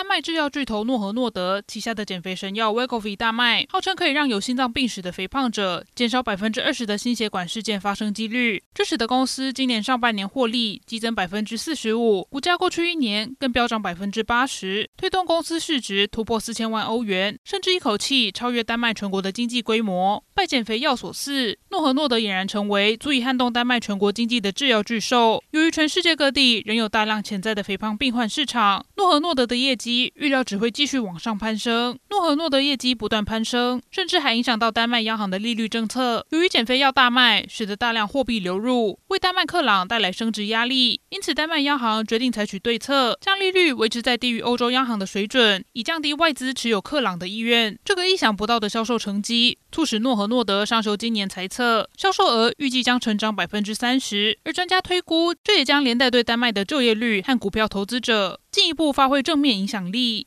丹麦制药巨头诺和诺德旗下的减肥神药 Wegovy 大卖，号称可以让有心脏病史的肥胖者减少百分之二十的心血管事件发生几率，这使得公司今年上半年获利激增百分之四十五，股价过去一年更飙涨百分之八十，推动公司市值突破四千万欧元，甚至一口气超越丹麦全国的经济规模。拜减肥药所赐，诺和诺德俨然成为足以撼动丹麦全国经济的制药巨兽。由于全世界各地仍有大量潜在的肥胖病患市场，诺和诺德的业绩。预料只会继续往上攀升。诺和诺德业绩不断攀升，甚至还影响到丹麦央行的利率政策。由于减肥药大卖，使得大量货币流入，为丹麦克朗带来升值压力。因此，丹麦央行决定采取对策，将利率维持在低于欧洲央行的水准，以降低外资持有克朗的意愿。这个意想不到的销售成绩，促使诺和诺德上修今年财测，销售额预计将成长百分之三十。而专家推估，这也将连带对丹麦的就业率和股票投资者进一步发挥正面影响力。